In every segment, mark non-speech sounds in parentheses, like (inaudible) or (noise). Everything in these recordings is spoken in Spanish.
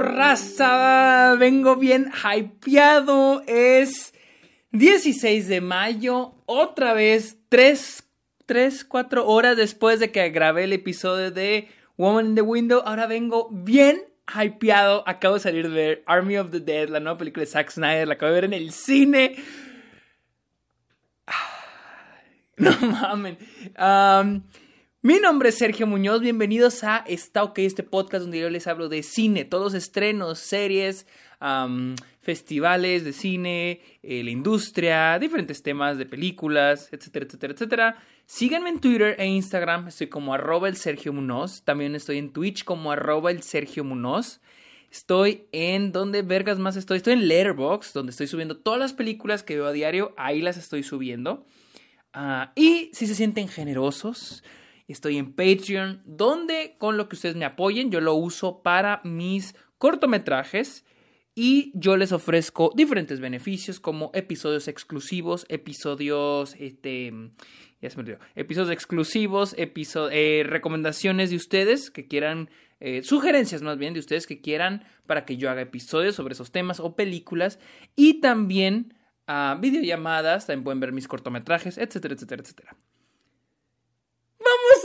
raza? Vengo bien hypeado. Es 16 de mayo. Otra vez, 3, 3, 4 horas después de que grabé el episodio de Woman in the Window. Ahora vengo bien hypeado. Acabo de salir de ver Army of the Dead, la nueva película de Zack Snyder. La acabo de ver en el cine. (sighs) No mamen. Mi nombre es Sergio Muñoz. Bienvenidos a Está este podcast donde yo les hablo de cine, todos estrenos, series, festivales de cine, eh, la industria, diferentes temas de películas, etcétera, etcétera, etcétera. Síganme en Twitter e Instagram. Estoy como arroba el Sergio Munoz. También estoy en Twitch como arroba el Sergio Munoz. Estoy en donde vergas más estoy. Estoy en Letterboxd, donde estoy subiendo todas las películas que veo a diario. Ahí las estoy subiendo. Ah, y si se sienten generosos, estoy en Patreon, donde con lo que ustedes me apoyen, yo lo uso para mis cortometrajes y yo les ofrezco diferentes beneficios como episodios exclusivos, episodios, este, ya se me olvidó, episodios exclusivos, eh, recomendaciones de ustedes que quieran, eh, sugerencias más bien de ustedes que quieran para que yo haga episodios sobre esos temas o películas y también videollamadas, también pueden ver mis cortometrajes, etcétera, etcétera, etcétera.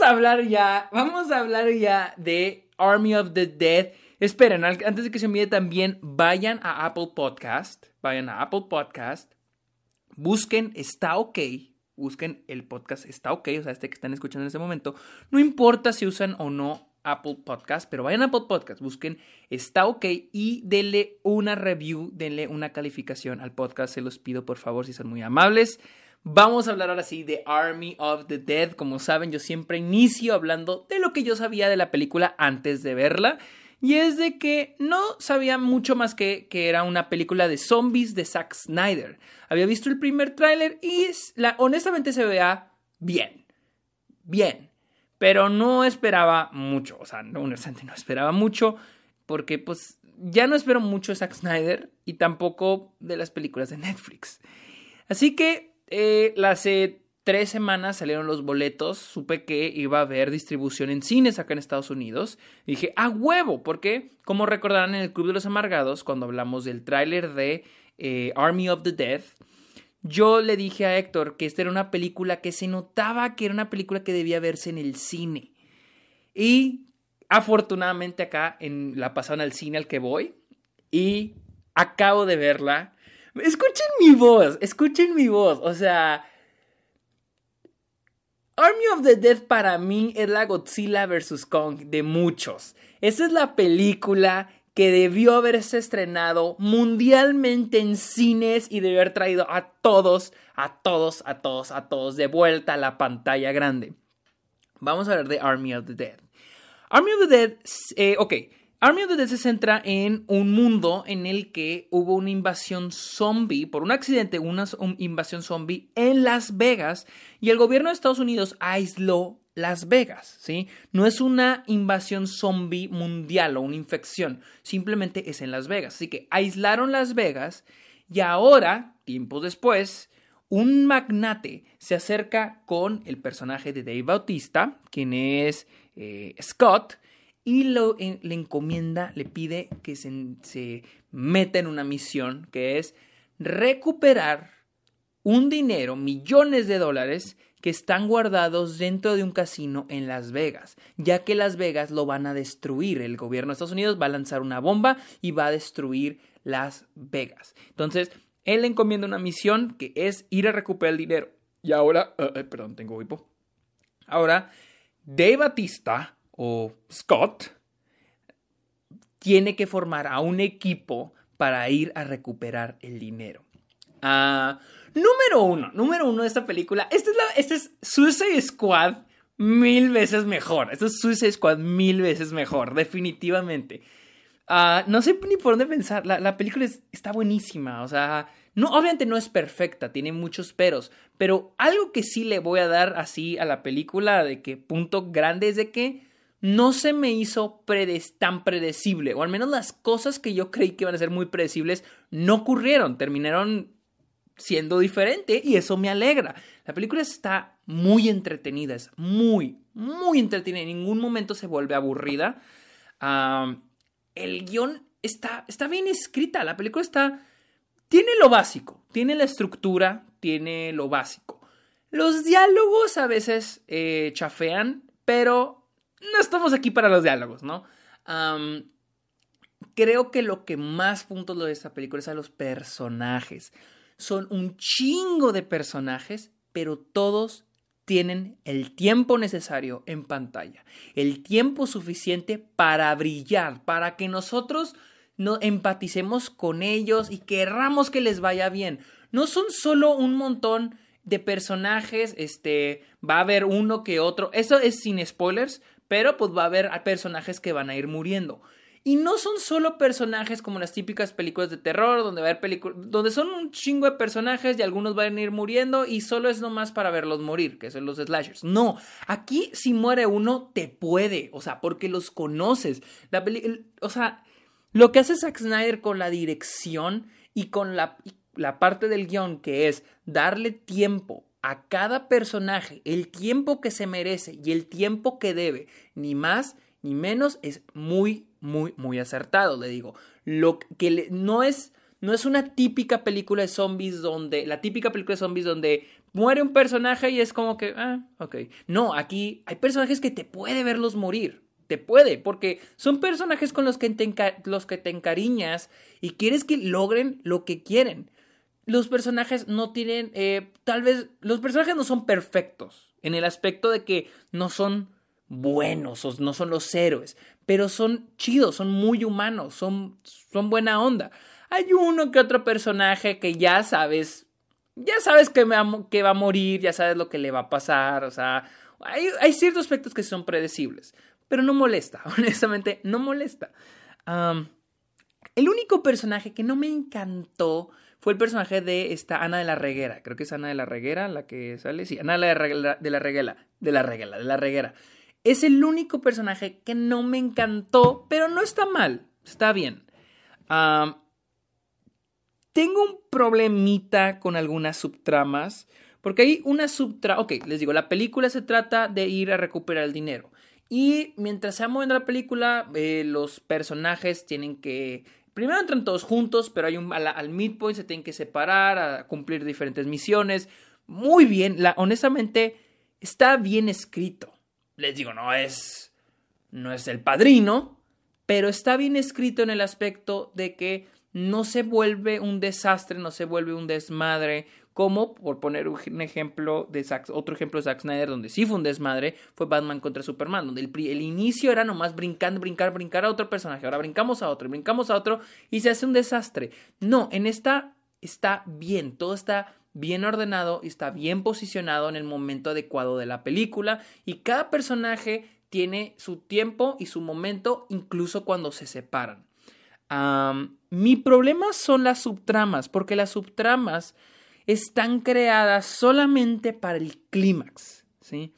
Hablar ya, vamos a hablar ya de Army of the Dead. Esperen, antes de que se envíe también, vayan a Apple Podcast, vayan a Apple Podcast, busquen Está OK, busquen el podcast Está OK, o sea, este que están escuchando en este momento. No importa si usan o no Apple Podcast, pero vayan a Apple Podcast, busquen Está OK y denle una review, denle una calificación al podcast, se los pido por favor si son muy amables. Vamos a hablar ahora sí de Army of the Dead. Como saben, yo siempre inicio hablando de lo que yo sabía de la película antes de verla. Y es de que no sabía mucho más que que era una película de zombies de Zack Snyder. Había visto el primer tráiler y honestamente se vea bien. Bien pero no esperaba mucho, o sea, no, honestamente no esperaba mucho, porque pues ya no espero mucho de Zack Snyder y tampoco de las películas de Netflix. Así que eh, hace tres semanas salieron los boletos, supe que iba a haber distribución en cines acá en Estados Unidos. Dije, a huevo, porque como recordarán en el Club de los Amargados, cuando hablamos del tráiler de eh, Army of the Death, yo le dije a Héctor que esta era una película que se notaba que era una película que debía verse en el cine. Y afortunadamente acá en la pasaron al cine al que voy y acabo de verla. Escuchen mi voz, escuchen mi voz, o sea, Army of the Dead para mí es la Godzilla vs. Kong de muchos. Esa es la película que debió haberse estrenado mundialmente en cines y debió haber traído a todos, a todos, a todos, a todos de vuelta a la pantalla grande. Vamos a hablar de Army of the Dead. Army of the Dead, eh, ok, Army of the Dead se centra en un mundo en el que hubo una invasión zombie, por un accidente, una invasión zombie en Las Vegas y el gobierno de Estados Unidos aisló las Vegas, ¿sí? No es una invasión zombie mundial o una infección, simplemente es en Las Vegas. Así que aislaron Las Vegas y ahora, tiempo después, un magnate se acerca con el personaje de Dave Bautista, quien es eh, Scott, y lo, le encomienda, le pide que se, se meta en una misión que es recuperar un dinero, millones de dólares, que están guardados dentro de un casino en Las Vegas, ya que Las Vegas lo van a destruir. El gobierno de Estados Unidos va a lanzar una bomba y va a destruir Las Vegas. Entonces, él le encomienda una misión que es ir a recuperar el dinero. Y ahora, eh, eh, perdón, tengo hipo. Ahora, De Batista o Scott tiene que formar a un equipo para ir a recuperar el dinero. Ah, Número uno, número uno de esta película. Esta es, la, esta es Suicide Squad mil veces mejor. Esta es Suicide Squad mil veces mejor, definitivamente. Ah, no sé ni por dónde pensar. La, película está buenísima. O sea, no, obviamente no es perfecta, tiene muchos peros. Pero algo que sí le voy a dar así a la película, de que punto grande es de que no se me hizo tan predecible. O al menos las cosas que yo creí que iban a ser muy predecibles no ocurrieron. Terminaron siendo diferente y eso me alegra. La película está muy entretenida, es muy, muy entretenida. En ningún momento se vuelve aburrida. el guion está, está bien escrita, la película está... Tiene lo básico, tiene la estructura, tiene lo básico. Los diálogos a veces eh, chafean, pero no estamos aquí para los diálogos, ¿no? creo que lo que más puntos lo de esta película es a los personajes. Son un chingo de personajes, pero todos tienen el tiempo necesario en pantalla, el tiempo suficiente para brillar, para que nosotros no empaticemos con ellos y querramos que les vaya bien. No son solo un montón de personajes, este, va a haber uno que otro, eso es sin spoilers, pero pues va a haber personajes que van a ir muriendo. Y no son solo personajes como las típicas películas de terror, donde va a haber donde son un chingo de personajes y algunos van a ir muriendo y solo es nomás para verlos morir, que son los slashers. No, aquí si muere uno, te puede, o sea, porque los conoces. O sea, lo que hace Zack Snyder con la dirección y con la, la parte del guion, que es darle tiempo a cada personaje, el tiempo que se merece y el tiempo que debe, ni más ni menos, es muy muy, muy acertado, le digo. Lo que no es, no es una típica película de zombies donde, la típica película de zombies donde muere un personaje y es como que, ah, ok. No, aquí hay personajes que te puede verlos morir. Te puede, porque son personajes con los que te, los que te encariñas y quieres que logren lo que quieren. Los personajes no tienen, eh, tal vez, los personajes no son perfectos en el aspecto de que no son buenos, o no son los héroes, pero son chidos, son muy humanos, son, son buena onda. Hay uno que otro personaje que ya sabes, ya sabes que, que va a morir, ya sabes lo que le va a pasar, o sea, hay, hay ciertos aspectos que son predecibles, pero no molesta, (laughs) honestamente, no molesta. el único personaje que no me encantó fue el personaje de esta Ana de la Reguera. Creo que es Ana de la Reguera la que sale. Sí, Ana de la, Reguera, de la Reguera. De la Reguera, de la Reguera. Es el único personaje que no me encantó, pero no está mal, está bien. tengo un problemita con algunas subtramas, porque hay una subtrama, ok, les digo, la película se trata de ir a recuperar el dinero. Y mientras se va moviendo la película, eh, los personajes tienen que primero entran todos juntos, pero hay un, al, midpoint se tienen que separar, a cumplir diferentes misiones. Muy bien, honestamente está bien escrito les digo, no es, no es el padrino, pero está bien escrito en el aspecto de que no se vuelve un desastre, no se vuelve un desmadre, como, por poner un ejemplo de otro ejemplo de Zack Snyder, donde sí fue un desmadre, fue Batman contra Superman, donde el, el, inicio era nomás brincando, brincar, brincar a otro personaje, ahora brincamos a otro, brincamos a otro, y se hace un desastre. No, en esta está bien, todo está bien ordenado y está bien posicionado en el momento adecuado de la película y cada personaje tiene su tiempo y su momento incluso cuando se separan. mi problema son las subtramas, porque las subtramas están creadas solamente para el clímax, ¿sí?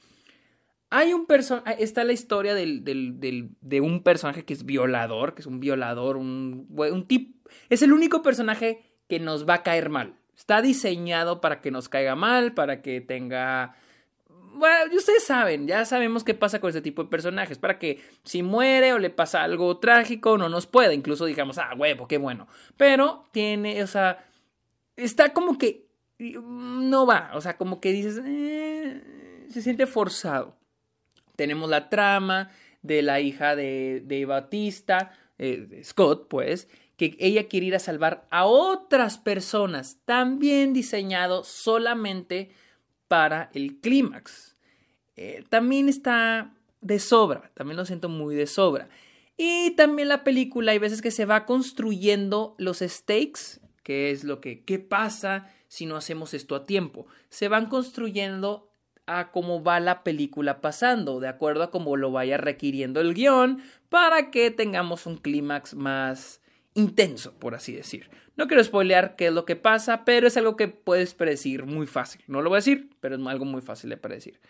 Hay un personaje, está la historia de un personaje que es violador, que es un violador, un, un tipo, es el único personaje que nos va a caer mal, Está diseñado para que nos caiga mal, para que tenga... Bueno, ustedes saben, ya sabemos qué pasa con este tipo de personajes, para que si muere o le pasa algo trágico no nos pueda, incluso digamos, ah, huevo, qué bueno. Pero tiene, o sea, está como que no va, o sea, como que dices, eh, se siente forzado. Tenemos la trama de la hija de, de Batista, eh, Scott, pues, que ella quiere ir a salvar a otras personas, también diseñado solamente para el clímax. Eh, también está de sobra, también lo siento muy de sobra. Y también la película hay veces que se va construyendo los stakes, que es lo que, ¿qué pasa si no hacemos esto a tiempo? Se van construyendo a cómo va la película pasando, de acuerdo a cómo lo vaya requiriendo el guion, para que tengamos un clímax más intenso, por así decir. No quiero spoilear qué es lo que pasa, pero es algo que puedes predecir muy fácil. No lo voy a decir, pero es algo muy fácil de predecir.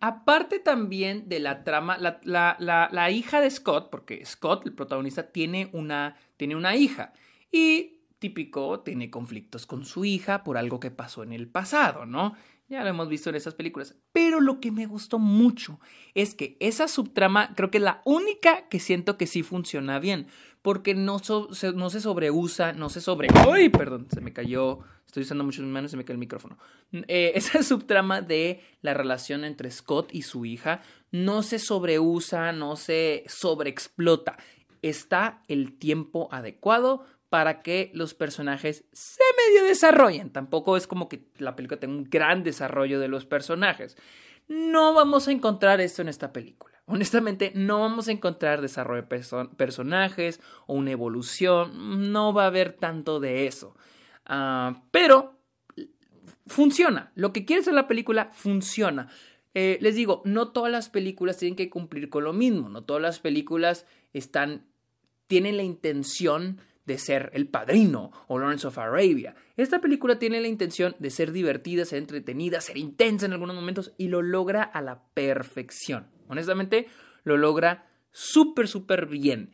aparte también de la trama, la, hija de Scott, porque Scott, el protagonista, tiene una, tiene una hija. Y típico, tiene conflictos con su hija por algo que pasó en el pasado, ¿no? Ya lo hemos visto en esas películas. Pero lo que me gustó mucho es que esa subtrama creo que es la única que siento que sí funciona bien. Porque no, se, no se sobreusa, no se sobre... ¡Ay! Perdón, se me cayó. Estoy usando mucho mis manos se me cayó el micrófono. Eh, (laughs) esa subtrama de la relación entre Scott y su hija no se sobreusa, no se sobreexplota. Está el tiempo adecuado para que los personajes se medio desarrollen. Tampoco es como que la película tenga un gran desarrollo de los personajes. No vamos a encontrar esto en esta película. Honestamente, no vamos a encontrar desarrollo de personajes o una evolución. No va a haber tanto de eso. Ah, pero funciona. Lo que quiere ser la película funciona. Eh, les digo, no todas las películas tienen que cumplir con lo mismo. No todas las películas están, tienen la intención de ser El Padrino o Lawrence of Arabia. Esta película tiene la intención de ser divertida, ser entretenida, ser intensa en algunos momentos y lo logra a la perfección. Honestamente, lo logra súper, súper bien.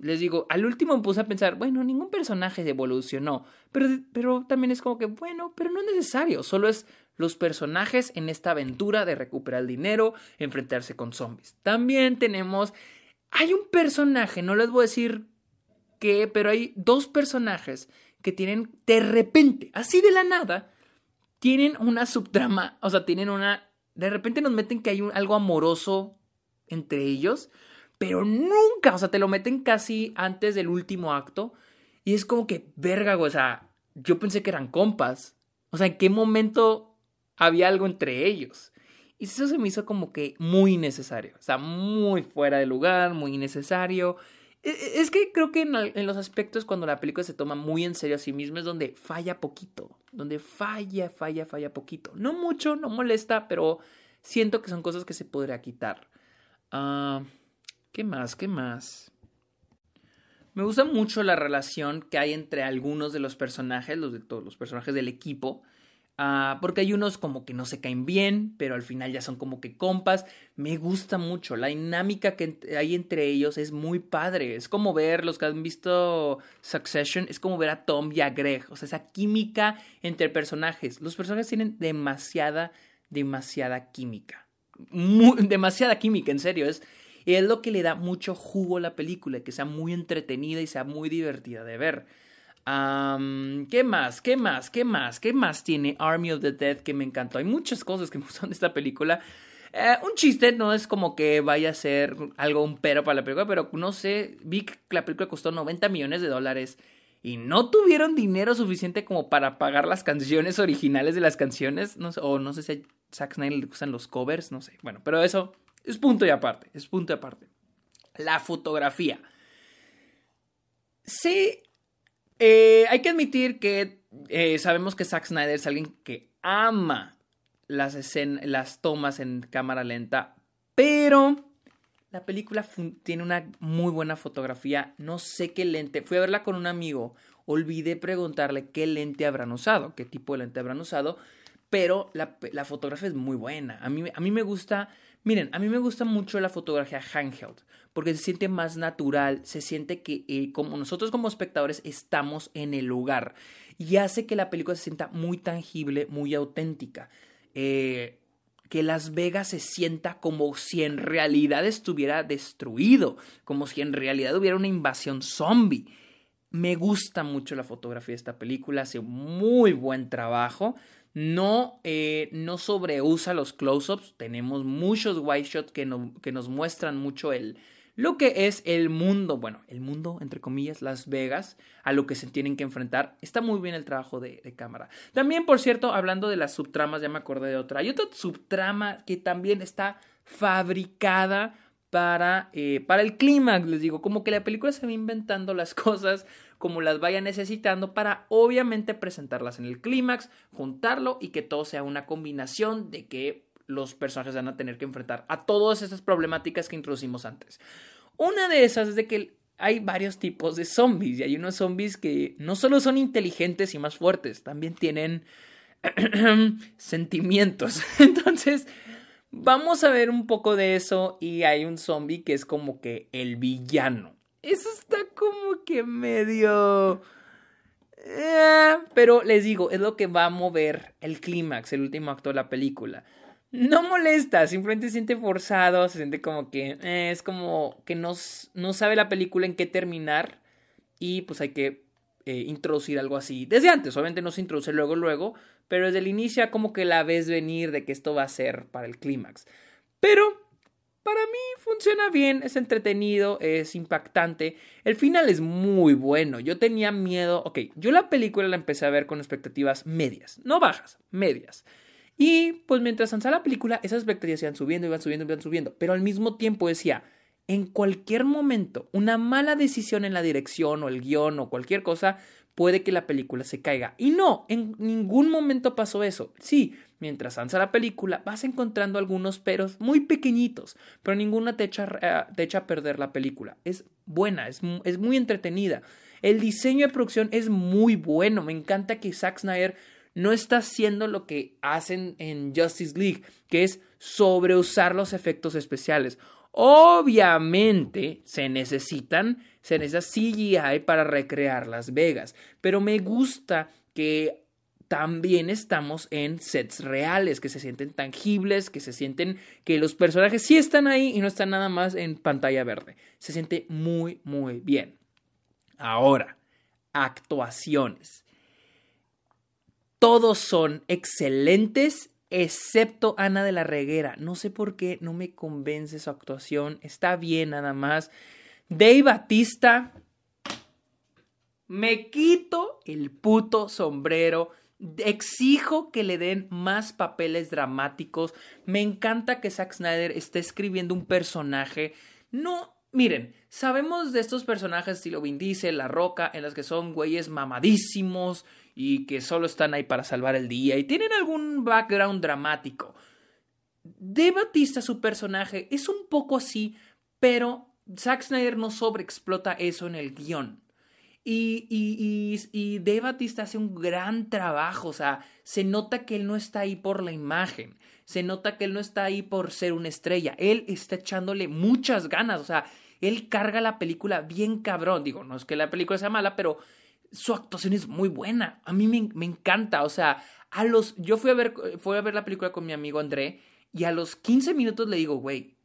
les digo, al último me puse a pensar, bueno, ningún personaje evolucionó, pero, pero también es como que, bueno, pero no es necesario, solo es los personajes en esta aventura de recuperar el dinero, enfrentarse con zombies. También tenemos, hay un personaje, no les voy a decir pero hay dos personajes que tienen de repente, así de la nada, tienen una subtrama, o sea, tienen una... De repente nos meten que hay un, algo amoroso entre ellos, pero nunca, o sea, te lo meten casi antes del último acto. Y es como que, verga, o sea, yo pensé que eran compas. O sea, ¿en qué momento había algo entre ellos? Y eso se me hizo como que muy innecesario. O sea, muy fuera de lugar, muy innecesario. E, e, es que creo que en, los aspectos cuando la película se toma muy en serio a sí misma es donde falla poquito, donde falla, falla, falla poquito. No mucho, no molesta, pero siento que son cosas que se podría quitar. Ah, ¿Qué más? ¿Qué más? Me gusta mucho la relación que hay entre algunos de los personajes, los de todos los personajes del equipo. Ah, porque hay unos como que no se caen bien, pero al final ya son como que compas. Me gusta mucho. La dinámica que hay entre ellos es muy padre. Es como ver, los que han visto Succession, es como ver a Tom y a Greg. O sea, esa química entre personajes. Los personajes tienen demasiada, demasiada química. demasiada química, en serio. Es, es lo que le da mucho jugo a la película, que sea muy entretenida y sea muy divertida de ver. ¿Qué más? ¿Qué más? ¿Qué más? ¿Qué más tiene Army of the Dead que me encantó? Hay muchas cosas que me (laughs) gustan de esta película. Eh, un chiste no es como que vaya a ser algo un pero para la película, pero no sé, vi que la película costó 90 millones de dólares y no tuvieron dinero suficiente como para pagar las canciones originales de las canciones, no sé, o no sé si a Zack Snyder le gustan los covers, no sé. Bueno, pero eso es punto y aparte, es punto y aparte. La fotografía. Sí, eh, hay que admitir que eh, sabemos que Zack Snyder es alguien que ama las, las tomas en cámara lenta, pero la película tiene una muy buena fotografía. No sé qué lente. Fui a verla con un amigo. Olvidé preguntarle qué lente habrán usado, qué tipo de lente habrán usado. Pero la, la fotografía es muy buena. A mí, a mí me gusta Miren, a mí me gusta mucho la fotografía handheld porque se siente más natural, se siente que eh, como nosotros como espectadores estamos en el lugar y hace que la película se sienta muy tangible, muy auténtica. Eh, que Las Vegas se sienta como si en realidad estuviera destruido, como si en realidad hubiera una invasión zombie. Me gusta mucho la fotografía de esta película, hace muy buen trabajo no, eh, no sobreusa los close-ups. Tenemos muchos white shots que, que nos muestran mucho el, lo que es el mundo, bueno, el mundo, entre comillas, Las Vegas, a lo que se tienen que enfrentar. Está muy bien el trabajo de, cámara. También, por cierto, hablando de las subtramas, ya me acordé de otra. Hay otra subtrama que también está fabricada para, eh, para el clímax, les digo, como que la película se va inventando las (laughs) cosas como las vaya necesitando para obviamente presentarlas en el clímax, juntarlo y que todo sea una combinación de que los personajes van a tener que enfrentar a todas esas problemáticas que introducimos antes. Una de esas es de que hay varios tipos de zombies y hay unos zombies que no solo son inteligentes y más fuertes, también tienen (clears throat) sentimientos. (laughs) Entonces, vamos a ver un poco de eso y hay un zombie que es como que el villano. Eso está como que medio... Eh, pero les digo, es lo que va a mover el clímax, el último acto de la película. No molesta, simplemente se siente forzado, se siente como que eh, es como que no, no sabe la película en qué terminar y pues hay que eh, introducir algo así desde antes. Obviamente no se introduce luego, luego, pero desde el inicio como que la ves venir de que esto va a ser para el clímax. Pero para mí funciona bien, es entretenido, es impactante. El final es muy bueno. Yo tenía miedo. Ok, yo la película la empecé a ver con expectativas medias, no bajas, medias. Y pues mientras avanzaba la película, esas expectativas iban subiendo, iban subiendo, iban subiendo. Pero al mismo tiempo decía, en cualquier momento, una mala decisión en la dirección o el guion o cualquier cosa puede que la película se caiga. Y no, en ningún momento pasó eso. Sí, mientras avanza la película vas encontrando algunos peros muy pequeñitos, pero ninguna te echa, eh, te echa a perder la película. Es buena, es, es muy entretenida. El diseño de producción es muy bueno. Me encanta que Zack Snyder no está haciendo lo que hacen en Justice League, que es sobreusar los efectos especiales. Obviamente se necesitan, se necesita CGI para recrear Las Vegas, pero me gusta que también estamos en sets reales, que se sienten tangibles, que se sienten que los personajes sí están ahí y no están nada más en pantalla verde. Se siente muy, muy bien. Ahora, actuaciones. Todos son excelentes excepto Ana de la Reguera. No sé por qué no me convence su actuación. Está bien nada más. Dave Batista. Me quito el puto sombrero. Exijo que le den más papeles dramáticos. Me encanta que Zack Snyder esté escribiendo un personaje. No, miren, sabemos de estos personajes estilo Vin Diesel, La Roca, en las que son güeyes mamadísimos, y que solo están ahí para salvar el día y tienen algún background dramático. De Batista, su personaje, es un poco así, pero Zack Snyder no sobreexplota eso en el guion. Y, y, y, y Batista hace un gran trabajo, o sea, se nota que él no está ahí por la imagen, se nota que él no está ahí por ser una estrella, él está echándole muchas ganas, o sea, él carga la película bien cabrón, digo, no es que la película sea mala, pero su actuación es muy buena. A mí me, encanta. O sea, a los. Yo fui a ver, fui a ver la película con mi amigo André. Y a los 15 minutos le digo, güey,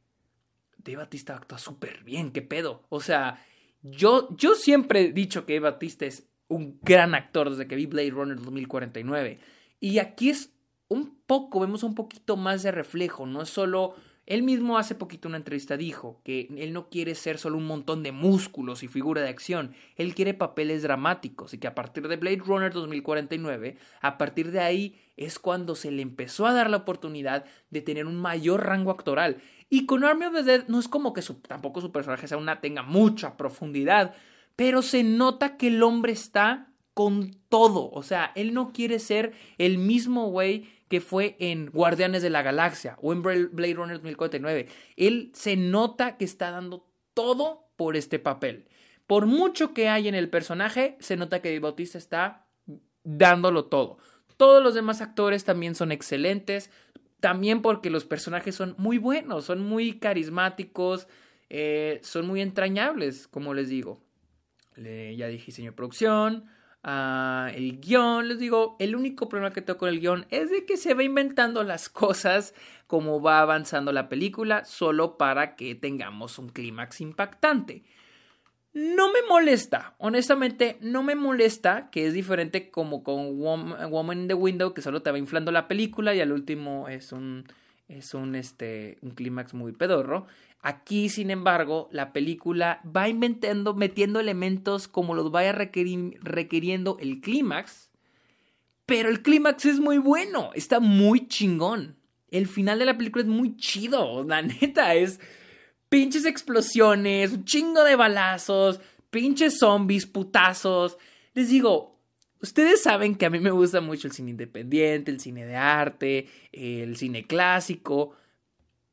De Batista actúa súper bien, qué pedo. O sea, yo, yo siempre he dicho que De Batista es un gran actor desde que vi Blade Runner 2049. Y aquí es un poco, vemos un poquito más de reflejo, no es solo él mismo hace poquito una entrevista dijo que él no quiere ser solo un montón de músculos y figura de acción, él quiere papeles dramáticos y que a partir de Blade Runner 2049, a partir de ahí es cuando se le empezó a dar la oportunidad de tener un mayor rango actoral. Y con Army of the Dead no es como que tampoco su personaje sea una tenga mucha profundidad, pero se nota que el hombre está con todo, o sea, él no quiere ser el mismo güey que fue en Guardianes de la Galaxia o en Blade Runner 2049. Él se nota que está dando todo por este papel. Por mucho que hay en el personaje, se nota que Bautista está dándolo todo. Todos los demás actores también son excelentes, también porque los personajes son muy buenos, son muy carismáticos, eh, son muy entrañables, como les digo. ya dije diseño de producción, el guion. Les digo, el único problema que tengo con el guion es de que se va inventando las (laughs) cosas como va avanzando la película, solo para que tengamos un clímax impactante. No me molesta, honestamente no me molesta, que es diferente como con Woman in the Window, que solo te va inflando la película y al último es un, es un, este, un clímax muy pedorro. Aquí, sin embargo, la película va inventando, metiendo elementos como los vaya requiriendo el clímax, pero el clímax es muy bueno, está muy chingón. El final de la película es muy chido, la neta, es pinches explosiones, un chingo de balazos, pinches zombies, putazos. Les digo, ustedes saben que a mí me gusta mucho el cine independiente, el cine de arte, el cine clásico.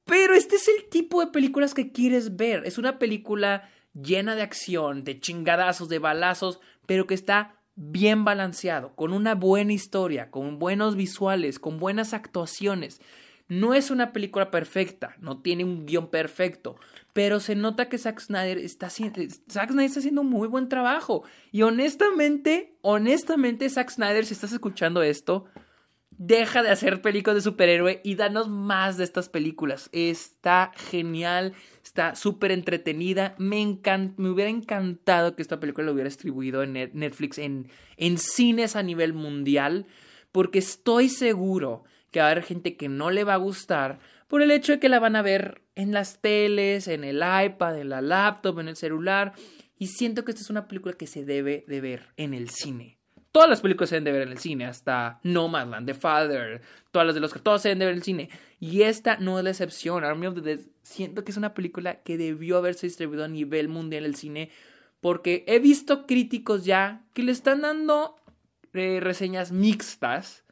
Pero este es el tipo de películas que quieres ver. Es una película llena de acción, de chingadazos, de balazos, pero que está bien balanceado, con una buena historia, con buenos visuales, con buenas actuaciones. No es una película perfecta, no tiene un guion perfecto, pero se nota que Zack Snyder está haciendo, Zack Snyder está haciendo un muy buen trabajo. Y honestamente, honestamente, Zack Snyder, si estás escuchando esto, deja de hacer películas de superhéroe y danos más de estas películas. Está genial, está súper entretenida. Me, me hubiera encantado que esta película lo hubiera distribuido en Netflix, en, en cines a nivel mundial, porque estoy seguro que va a haber gente que no le va a gustar por el hecho de que la van a ver en las teles, en el iPad, en la laptop, en el celular. Y siento que esta es una película que se debe de ver en el cine. Todas las películas se deben de ver en el cine, hasta Nomadland, The Father, todas las de los que todas se deben de ver en el cine. Y esta no es la excepción. Army of the Dead, siento que es una película que debió haberse distribuido a nivel mundial en el cine, porque he visto críticos ya que le están dando eh, reseñas mixtas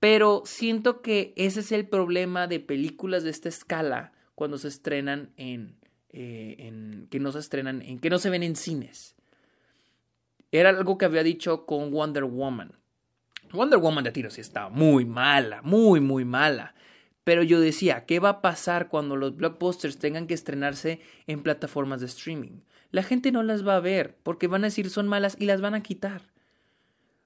pero siento que ese es el problema de películas de esta escala cuando se estrenan en, eh, en que no se estrenan en que no se ven en cines. Era algo que había dicho con Wonder Woman. Wonder Woman de tiro sí está muy mala, muy muy mala. Pero yo decía, ¿qué va a pasar cuando los blockbusters tengan que estrenarse en plataformas de streaming? La gente no las va a ver porque van a decir son malas y las van a quitar.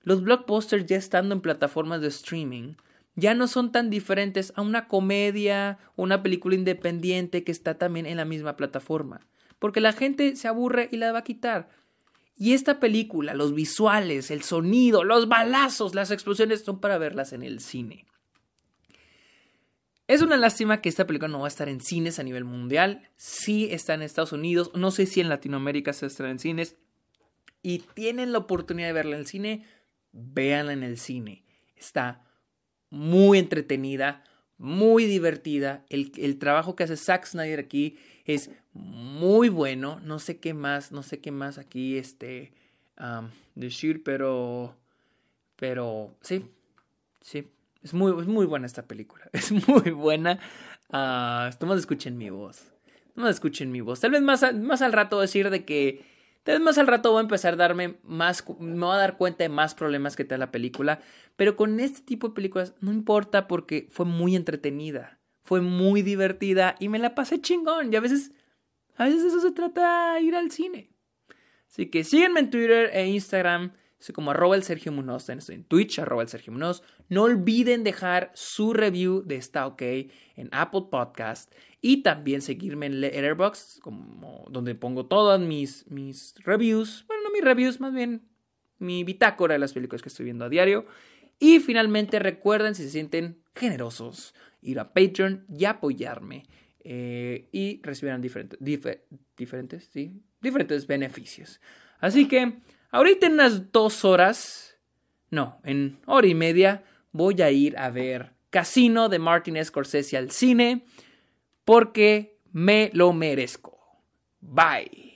Los blockbusters ya estando en plataformas de streaming ya no son tan diferentes a una comedia o una película independiente que está también en la misma plataforma. Porque la gente se aburre y la va a quitar. Y esta película, los visuales, el sonido, los balazos, las explosiones son para verlas en el cine. Es una lástima que esta película no va a estar en cines a nivel mundial. Sí está en Estados Unidos. No sé si en Latinoamérica se estará en cines. Y tienen la oportunidad de verla en el cine véanla en el cine. Está muy entretenida, muy divertida. El, trabajo que hace Zack Snyder aquí es muy bueno. No sé qué más, no sé qué más aquí este decir, pero pero sí, sí, es muy, es muy buena esta película. (laughs) Es muy buena. Uh, no escuchen mi voz. No escuchen mi voz. Tal vez más, más al rato decir de que Vez más al rato voy a empezar a darme más, me voy a dar cuenta de más problemas que da la película, pero con este tipo de películas no importa porque fue muy entretenida, fue muy divertida y me la pasé chingón y a veces, a veces eso se trata de ir al cine. Así que síguenme en Twitter e Instagram, como arroba el Sergio Munoz, estoy en Twitch, arroba el Sergio Munoz. No olviden dejar su review de Está OK en Apple Podcast y también seguirme en Letterboxd, como donde pongo todas mis, mis reviews. Bueno, no mis reviews, más bien mi bitácora de las películas que estoy viendo a diario. Y finalmente recuerden, si se sienten generosos, ir a Patreon y apoyarme. Eh, y recibirán diferentes, diferentes, sí, diferentes beneficios. Así que ahorita en unas dos horas, no, en hora y media, voy a ir a ver Casino de Martin Scorsese al cine porque me lo merezco. Bye.